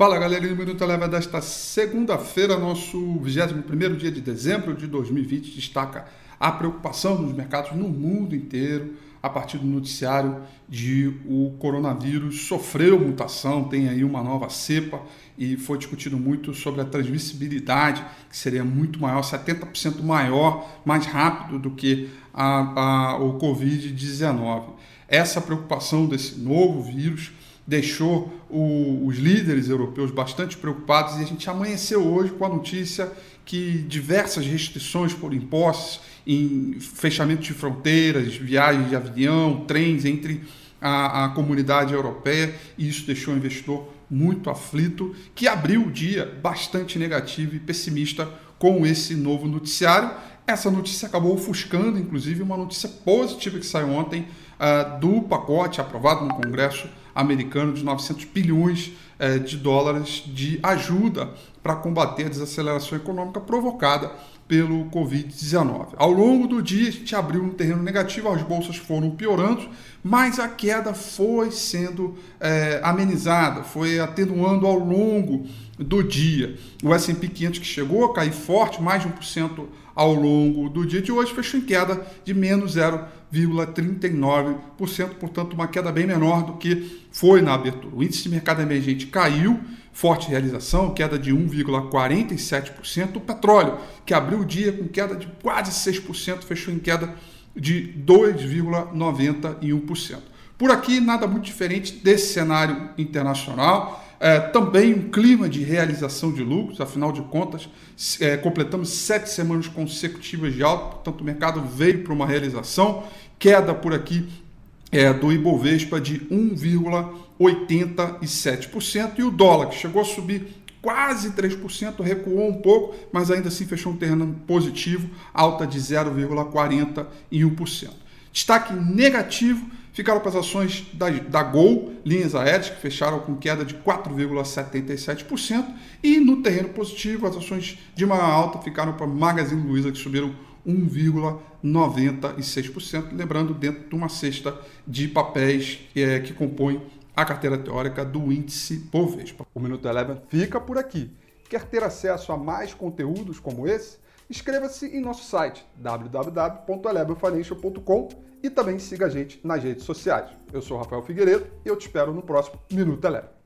Fala galera, o Minuto Leva desta segunda-feira, nosso 21 dia de dezembro de 2020, destaca a preocupação dos mercados no mundo inteiro a partir do noticiário de o coronavírus sofreu mutação, tem aí uma nova cepa e foi discutido muito sobre a transmissibilidade, que seria muito maior, 70% maior, mais rápido do que a, a, o Covid-19. Essa preocupação desse novo vírus deixou o, os líderes europeus bastante preocupados e a gente amanheceu hoje com a notícia que diversas restrições por impostos, em fechamento de fronteiras, viagens de avião, trens entre a, a comunidade europeia, e isso deixou o investidor muito aflito, que abriu o dia bastante negativo e pessimista com esse novo noticiário. Essa notícia acabou ofuscando, inclusive, uma notícia positiva que saiu ontem uh, do pacote aprovado no Congresso americano de 900 bilhões uh, de dólares de ajuda para combater a desaceleração econômica provocada pelo Covid-19. Ao longo do dia, a gente abriu um terreno negativo, as bolsas foram piorando, mas a queda foi sendo é, amenizada, foi atenuando ao longo do dia. O S&P 500 que chegou a cair forte, mais de 1% ao longo do dia de hoje, fechou em queda de menos 0,39%, portanto uma queda bem menor do que foi na abertura. O índice de mercado emergente caiu, forte realização, queda de 1,47%. O petróleo, que abriu o dia com queda de quase 6%, fechou em queda de 2,91%. Por aqui, nada muito diferente desse cenário internacional. É, também um clima de realização de lucros, afinal de contas, é, completamos sete semanas consecutivas de alta, portanto, o mercado veio para uma realização. Queda por aqui é, do Ibovespa de 1,87%. E o dólar, que chegou a subir quase 3%, recuou um pouco, mas ainda assim fechou um terreno positivo, alta de 0,41%. Destaque negativo ficaram para as ações da, da Gol, linhas aéreas, que fecharam com queda de 4,77%, e no terreno positivo, as ações de maior alta ficaram para Magazine Luiza, que subiram 1,96%, lembrando dentro de uma cesta de papéis é, que compõem a carteira teórica do índice Bovespa. O Minuto Eleven fica por aqui. Quer ter acesso a mais conteúdos como esse? Inscreva-se em nosso site www.elevenfinancial.com e também siga a gente nas redes sociais. Eu sou Rafael Figueiredo e eu te espero no próximo Minuto Eleven.